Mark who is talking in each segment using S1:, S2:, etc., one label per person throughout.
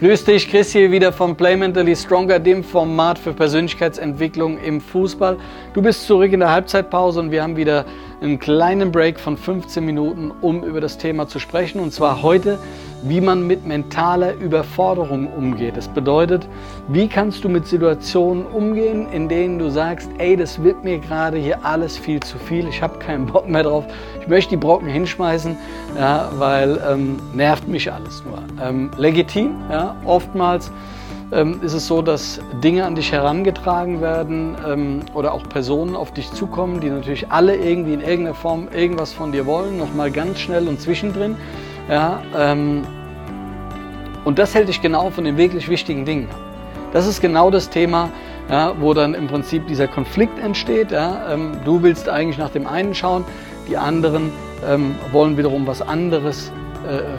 S1: Grüß dich, Chris hier wieder vom Play Mentally Stronger, dem Format für Persönlichkeitsentwicklung im Fußball. Du bist zurück in der Halbzeitpause und wir haben wieder einen kleinen Break von 15 Minuten, um über das Thema zu sprechen. Und zwar heute wie man mit mentaler Überforderung umgeht. Das bedeutet, wie kannst du mit Situationen umgehen, in denen du sagst, ey, das wird mir gerade hier alles viel zu viel, ich habe keinen Bock mehr drauf, ich möchte die Brocken hinschmeißen, ja, weil ähm, nervt mich alles nur. Ähm, legitim, ja, oftmals ähm, ist es so, dass Dinge an dich herangetragen werden ähm, oder auch Personen auf dich zukommen, die natürlich alle irgendwie in irgendeiner Form irgendwas von dir wollen, nochmal ganz schnell und zwischendrin. Ja, ähm, und das hält dich genau von den wirklich wichtigen Dingen ab. Das ist genau das Thema, ja, wo dann im Prinzip dieser Konflikt entsteht. Ja. Ähm, du willst eigentlich nach dem einen schauen, die anderen ähm, wollen wiederum was anderes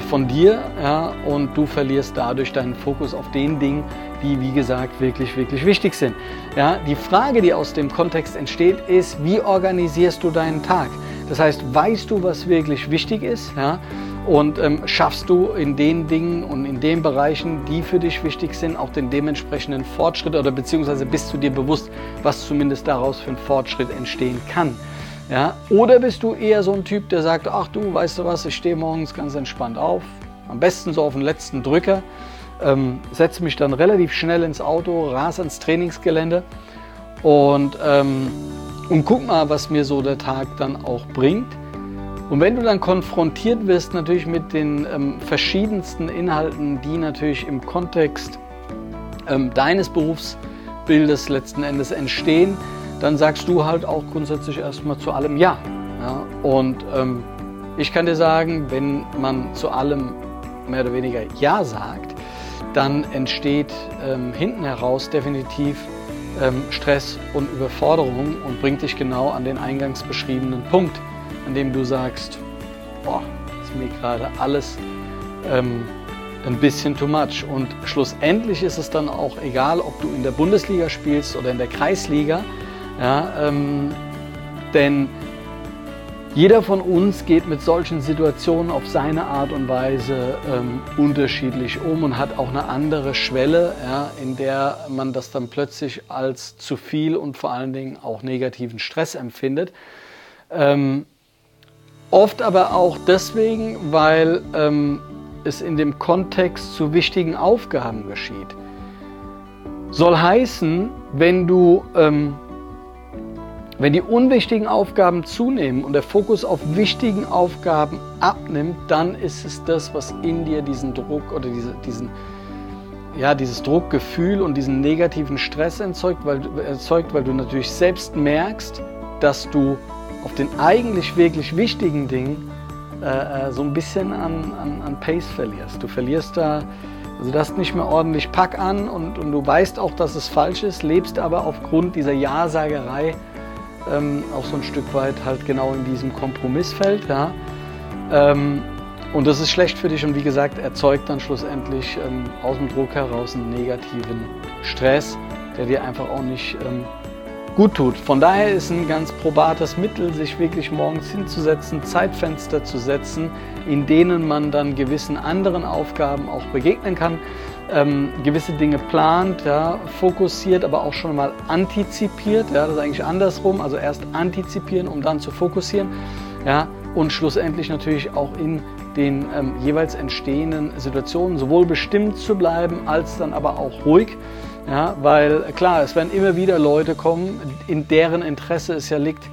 S1: von dir ja, und du verlierst dadurch deinen Fokus auf den Dingen, die wie gesagt wirklich, wirklich wichtig sind. Ja, die Frage, die aus dem Kontext entsteht, ist, wie organisierst du deinen Tag? Das heißt, weißt du, was wirklich wichtig ist? Ja? und ähm, schaffst du in den Dingen und in den Bereichen, die für dich wichtig sind, auch den dementsprechenden Fortschritt oder beziehungsweise bist du dir bewusst, was zumindest daraus für einen Fortschritt entstehen kann. Ja? Oder bist du eher so ein Typ, der sagt, ach du, weißt du was, ich stehe morgens ganz entspannt auf, am besten so auf den letzten Drücker, ähm, setze mich dann relativ schnell ins Auto, ras ans Trainingsgelände und, ähm, und guck mal, was mir so der Tag dann auch bringt. Und wenn du dann konfrontiert wirst natürlich mit den ähm, verschiedensten Inhalten, die natürlich im Kontext ähm, deines Berufsbildes letzten Endes entstehen, dann sagst du halt auch grundsätzlich erstmal zu allem Ja. ja? Und ähm, ich kann dir sagen, wenn man zu allem mehr oder weniger Ja sagt, dann entsteht ähm, hinten heraus definitiv ähm, Stress und Überforderung und bringt dich genau an den eingangs beschriebenen Punkt an dem du sagst, boah, ist mir gerade alles ähm, ein bisschen too much. Und schlussendlich ist es dann auch egal, ob du in der Bundesliga spielst oder in der Kreisliga, ja, ähm, denn jeder von uns geht mit solchen Situationen auf seine Art und Weise ähm, unterschiedlich um und hat auch eine andere Schwelle, ja, in der man das dann plötzlich als zu viel und vor allen Dingen auch negativen Stress empfindet. Ähm, Oft aber auch deswegen, weil ähm, es in dem Kontext zu wichtigen Aufgaben geschieht. Soll heißen, wenn du, ähm, wenn die unwichtigen Aufgaben zunehmen und der Fokus auf wichtigen Aufgaben abnimmt, dann ist es das, was in dir diesen Druck oder diese, diesen, ja, dieses Druckgefühl und diesen negativen Stress erzeugt weil, erzeugt, weil du natürlich selbst merkst, dass du auf den eigentlich wirklich wichtigen Dingen äh, äh, so ein bisschen an, an, an, Pace verlierst. Du verlierst da, also du hast nicht mehr ordentlich Pack an und, und du weißt auch, dass es falsch ist, lebst aber aufgrund dieser Ja-Sagerei ähm, auch so ein Stück weit halt genau in diesem Kompromissfeld. Ja? Ähm, und das ist schlecht für dich und wie gesagt, erzeugt dann schlussendlich ähm, aus dem Druck heraus einen negativen Stress, der dir einfach auch nicht ähm, gut tut. Von daher ist ein ganz probates Mittel, sich wirklich morgens hinzusetzen, Zeitfenster zu setzen, in denen man dann gewissen anderen Aufgaben auch begegnen kann, ähm, gewisse Dinge plant, ja, fokussiert, aber auch schon mal antizipiert. Ja, das ist eigentlich andersrum, also erst antizipieren, um dann zu fokussieren. Ja, und schlussendlich natürlich auch in den ähm, jeweils entstehenden Situationen sowohl bestimmt zu bleiben, als dann aber auch ruhig. Ja, weil klar, es werden immer wieder Leute kommen, in deren Interesse es ja liegt,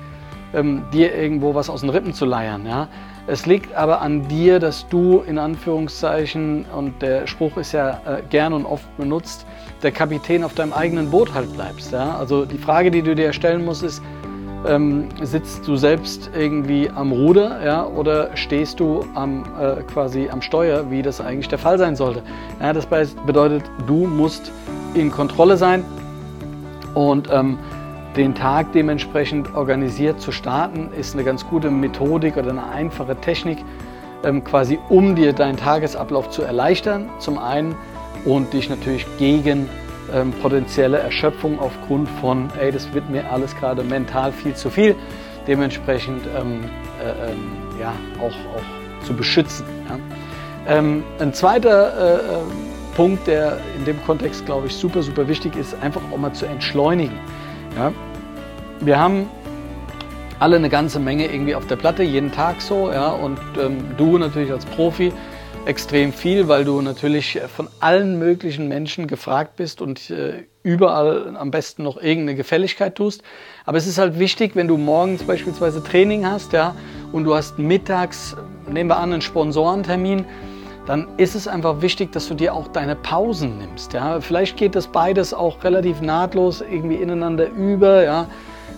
S1: ähm, dir irgendwo was aus den Rippen zu leiern. Ja. Es liegt aber an dir, dass du in Anführungszeichen, und der Spruch ist ja äh, gern und oft benutzt, der Kapitän auf deinem eigenen Boot halt bleibst. Ja. Also die Frage, die du dir stellen musst, ist, ähm, sitzt du selbst irgendwie am Ruder ja, oder stehst du am, äh, quasi am Steuer, wie das eigentlich der Fall sein sollte. Ja, das bedeutet, du musst in Kontrolle sein und ähm, den Tag dementsprechend organisiert zu starten, ist eine ganz gute Methodik oder eine einfache Technik, ähm, quasi um dir deinen Tagesablauf zu erleichtern, zum einen, und dich natürlich gegen ähm, potenzielle Erschöpfung aufgrund von, ey, das wird mir alles gerade mental viel zu viel, dementsprechend ähm, äh, ähm, ja, auch, auch zu beschützen. Ja. Ähm, ein zweiter äh, äh Punkt, der in dem Kontext, glaube ich, super, super wichtig ist, einfach auch mal zu entschleunigen. Ja? Wir haben alle eine ganze Menge irgendwie auf der Platte, jeden Tag so. Ja? Und ähm, du natürlich als Profi extrem viel, weil du natürlich von allen möglichen Menschen gefragt bist und äh, überall am besten noch irgendeine Gefälligkeit tust. Aber es ist halt wichtig, wenn du morgens beispielsweise Training hast, ja, und du hast mittags, nehmen wir an, einen Sponsorentermin, dann ist es einfach wichtig, dass du dir auch deine Pausen nimmst. Ja. Vielleicht geht das beides auch relativ nahtlos irgendwie ineinander über. Ja.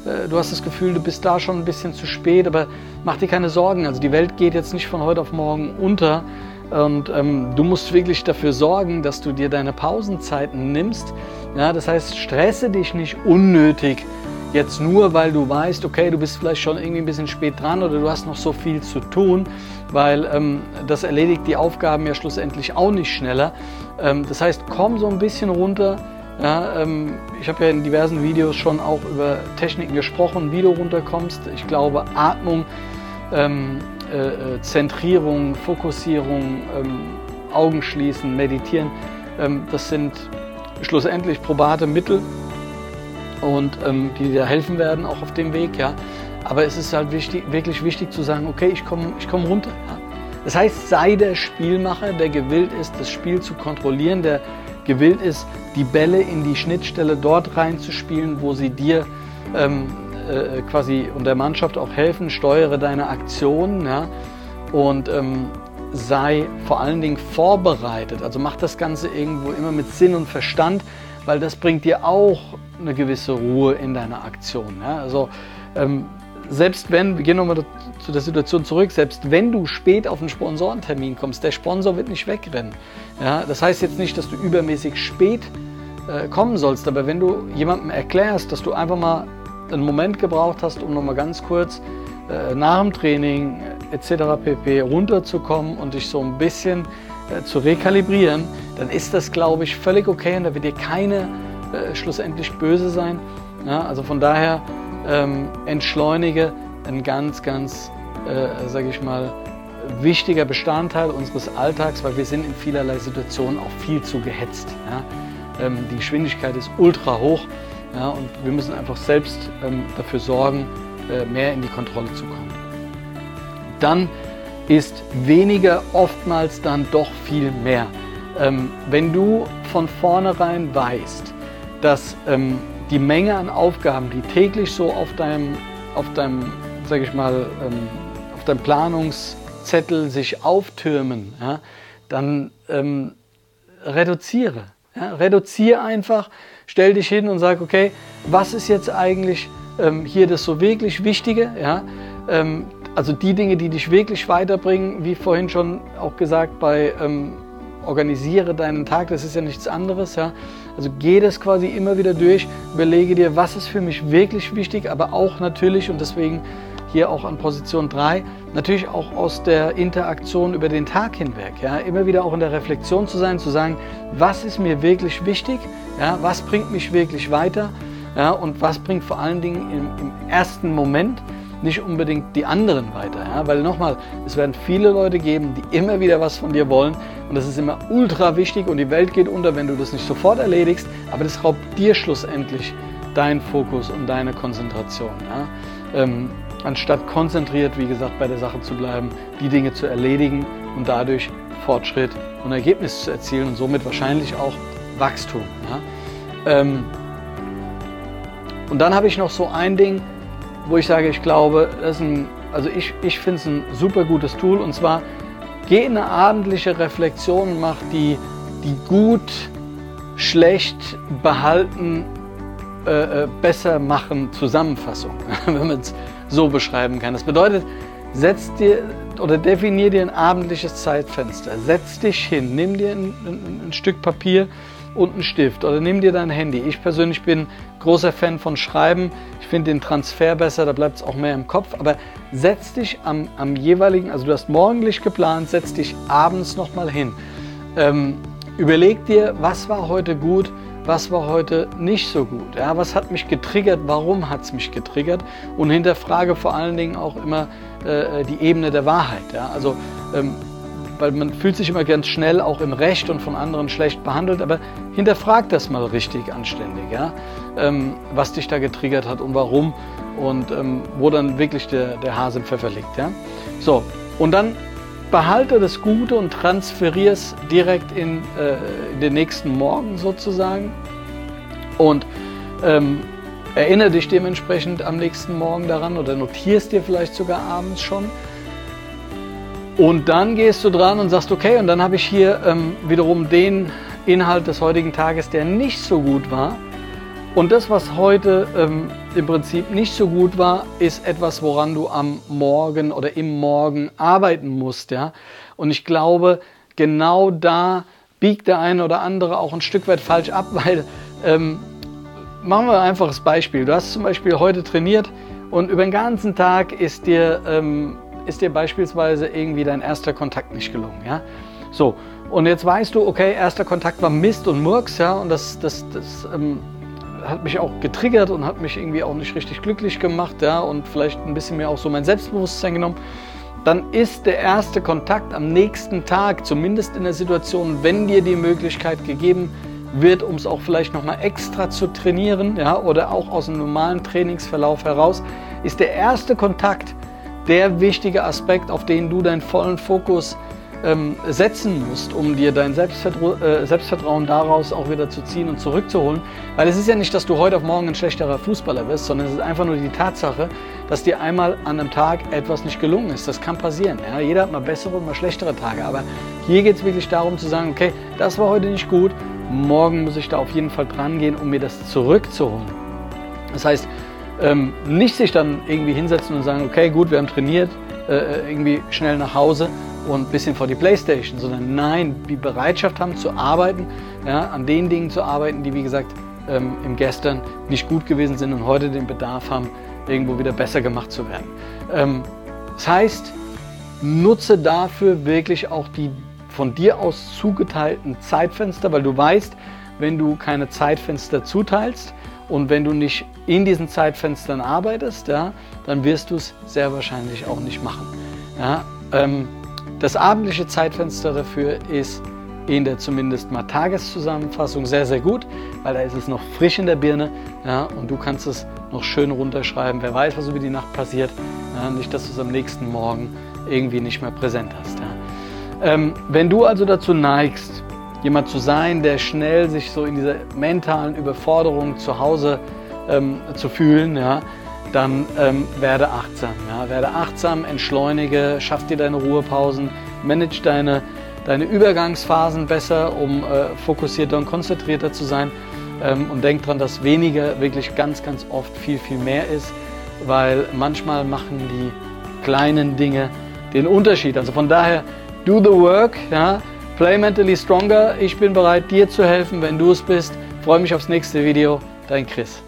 S1: Äh, du hast das Gefühl, du bist da schon ein bisschen zu spät, aber mach dir keine Sorgen. Also die Welt geht jetzt nicht von heute auf morgen unter. Und ähm, du musst wirklich dafür sorgen, dass du dir deine Pausenzeiten nimmst. Ja, das heißt, stresse dich nicht unnötig jetzt nur, weil du weißt, okay, du bist vielleicht schon irgendwie ein bisschen spät dran oder du hast noch so viel zu tun, weil ähm, das erledigt die Aufgaben ja schlussendlich auch nicht schneller. Ähm, das heißt, komm so ein bisschen runter. Ja, ähm, ich habe ja in diversen Videos schon auch über Techniken gesprochen, wie du runterkommst. Ich glaube, Atmung ähm, äh, äh, Zentrierung, Fokussierung, ähm, Augen schließen, meditieren, ähm, das sind schlussendlich probate Mittel und ähm, die dir helfen werden, auch auf dem Weg. Ja. Aber es ist halt wichtig, wirklich wichtig zu sagen, okay, ich komme ich komm runter. Ja. Das heißt, sei der Spielmacher, der gewillt ist, das Spiel zu kontrollieren, der gewillt ist, die Bälle in die Schnittstelle dort reinzuspielen, wo sie dir ähm, äh, quasi und der Mannschaft auch helfen, steuere deine Aktionen ja, und ähm, sei vor allen Dingen vorbereitet. Also mach das Ganze irgendwo immer mit Sinn und Verstand, weil das bringt dir auch eine gewisse Ruhe in deiner Aktion. Ja. Also ähm, selbst wenn, wir gehen nochmal zu der Situation zurück, selbst wenn du spät auf einen Sponsorentermin kommst, der Sponsor wird nicht wegrennen. Ja, das heißt jetzt nicht, dass du übermäßig spät äh, kommen sollst, aber wenn du jemandem erklärst, dass du einfach mal einen Moment gebraucht hast, um nochmal ganz kurz äh, nach dem Training äh, etc. pp. runterzukommen und dich so ein bisschen äh, zu rekalibrieren, dann ist das, glaube ich, völlig okay und da wird dir keine äh, schlussendlich böse sein. Ja, also von daher ähm, entschleunige ein ganz, ganz, äh, sage ich mal, wichtiger Bestandteil unseres Alltags, weil wir sind in vielerlei Situationen auch viel zu gehetzt. Ja? Ähm, die Geschwindigkeit ist ultra hoch ja, und wir müssen einfach selbst ähm, dafür sorgen, äh, mehr in die Kontrolle zu kommen. Dann ist weniger oftmals dann doch viel mehr. Ähm, wenn du von vornherein weißt, dass ähm, die Menge an Aufgaben, die täglich so auf deinem, auf deinem, sag ich mal, ähm, auf deinem Planungszettel sich auftürmen, ja, dann ähm, reduziere. Ja, reduziere einfach, stell dich hin und sag, okay, was ist jetzt eigentlich ähm, hier das so wirklich Wichtige? Ja? Ähm, also die Dinge, die dich wirklich weiterbringen, wie vorhin schon auch gesagt, bei ähm, organisiere deinen Tag, das ist ja nichts anderes. Ja? Also geh das quasi immer wieder durch, überlege dir, was ist für mich wirklich wichtig, aber auch natürlich, und deswegen hier auch an Position 3, natürlich auch aus der Interaktion über den Tag hinweg. Ja, immer wieder auch in der Reflexion zu sein, zu sagen, was ist mir wirklich wichtig, ja, was bringt mich wirklich weiter ja, und was bringt vor allen Dingen im, im ersten Moment nicht unbedingt die anderen weiter. Ja? Weil nochmal, es werden viele Leute geben, die immer wieder was von dir wollen und das ist immer ultra wichtig und die Welt geht unter, wenn du das nicht sofort erledigst, aber das raubt dir schlussendlich deinen Fokus und deine Konzentration. Ja? Ähm, anstatt konzentriert, wie gesagt, bei der Sache zu bleiben, die Dinge zu erledigen und dadurch Fortschritt und Ergebnis zu erzielen und somit wahrscheinlich auch Wachstum. Ja? Ähm, und dann habe ich noch so ein Ding, wo ich sage, ich glaube, das ist ein, also ich, ich finde es ein super gutes Tool und zwar geh in eine abendliche Reflexion und mach die, die gut, schlecht behalten, äh, äh besser machen Zusammenfassung, wenn man es so beschreiben kann. Das bedeutet, setz dir oder definier dir ein abendliches Zeitfenster. Setz dich hin, nimm dir ein, ein, ein Stück Papier und einen Stift oder nimm dir dein Handy. Ich persönlich bin großer Fan von Schreiben. Ich finde den Transfer besser, da bleibt es auch mehr im Kopf. Aber setz dich am, am, jeweiligen, also du hast morgendlich geplant, setz dich abends nochmal hin. Ähm, überleg dir, was war heute gut, was war heute nicht so gut. Ja, was hat mich getriggert, warum hat es mich getriggert und hinterfrage vor allen Dingen auch immer äh, die Ebene der Wahrheit. Ja, also ähm, weil man fühlt sich immer ganz schnell auch im Recht und von anderen schlecht behandelt, aber hinterfrag das mal richtig anständig, ja? Ähm, was dich da getriggert hat und warum und ähm, wo dann wirklich der, der Hase im Pfeffer liegt. Ja? So, und dann behalte das Gute und transferiere es direkt in, äh, in, den nächsten Morgen sozusagen und ähm, erinnere dich dementsprechend am nächsten Morgen daran oder notierst dir vielleicht sogar abends schon. Und dann gehst du dran und sagst, okay, und dann habe ich hier ähm, wiederum den Inhalt des heutigen Tages, der nicht so gut war. Und das, was heute ähm, im Prinzip nicht so gut war, ist etwas, woran du am Morgen oder im Morgen arbeiten musst. Ja? Und ich glaube, genau da biegt der eine oder andere auch ein Stück weit falsch ab, weil ähm, machen wir ein einfaches Beispiel. Du hast zum Beispiel heute trainiert und über den ganzen Tag ist dir, ähm, ist dir beispielsweise irgendwie dein erster Kontakt nicht gelungen. Ja? So, und jetzt weißt du, okay, erster Kontakt war Mist und Murks, ja, und das, das, das ähm, hat mich auch getriggert und hat mich irgendwie auch nicht richtig glücklich gemacht, ja, und vielleicht ein bisschen mehr auch so mein Selbstbewusstsein genommen. Dann ist der erste Kontakt am nächsten Tag, zumindest in der Situation, wenn dir die Möglichkeit gegeben wird, um es auch vielleicht nochmal extra zu trainieren, ja, oder auch aus dem normalen Trainingsverlauf heraus, ist der erste Kontakt der wichtige Aspekt, auf den du deinen vollen Fokus ähm, setzen musst, um dir dein Selbstvertrau äh, Selbstvertrauen daraus auch wieder zu ziehen und zurückzuholen. Weil es ist ja nicht, dass du heute auf morgen ein schlechterer Fußballer wirst, sondern es ist einfach nur die Tatsache, dass dir einmal an einem Tag etwas nicht gelungen ist. Das kann passieren. Ja? Jeder hat mal bessere und mal schlechtere Tage. Aber hier geht es wirklich darum zu sagen, okay, das war heute nicht gut, morgen muss ich da auf jeden Fall dran gehen, um mir das zurückzuholen. Das heißt, ähm, nicht sich dann irgendwie hinsetzen und sagen, okay, gut, wir haben trainiert, äh, äh irgendwie schnell nach Hause und ein bisschen vor die Playstation, sondern nein, die Bereitschaft haben zu arbeiten, ja, an den Dingen zu arbeiten, die wie gesagt ähm, im Gestern nicht gut gewesen sind und heute den Bedarf haben, irgendwo wieder besser gemacht zu werden. Ähm, das heißt, nutze dafür wirklich auch die von dir aus zugeteilten Zeitfenster, weil du weißt, wenn du keine Zeitfenster zuteilst und wenn du nicht in diesen Zeitfenstern arbeitest, ja, dann wirst du es sehr wahrscheinlich auch nicht machen. Ja, ähm, das abendliche Zeitfenster dafür ist in der zumindest mal Tageszusammenfassung sehr, sehr gut, weil da ist es noch frisch in der Birne ja, und du kannst es noch schön runterschreiben. Wer weiß, was über die Nacht passiert. Ja, nicht, dass du es am nächsten Morgen irgendwie nicht mehr präsent hast. Ja. Ähm, wenn du also dazu neigst, jemand zu sein, der schnell sich so in dieser mentalen Überforderung zu Hause ähm, zu fühlen, ja, dann ähm, werde achtsam. Ja? Werde achtsam, entschleunige, schaff dir deine Ruhepausen, manage deine, deine Übergangsphasen besser, um äh, fokussierter und konzentrierter zu sein. Ähm, und denk dran, dass weniger wirklich ganz, ganz oft viel, viel mehr ist, weil manchmal machen die kleinen Dinge den Unterschied. Also von daher, do the work, ja? play mentally stronger. Ich bin bereit, dir zu helfen, wenn du es bist. freue mich aufs nächste Video. Dein Chris.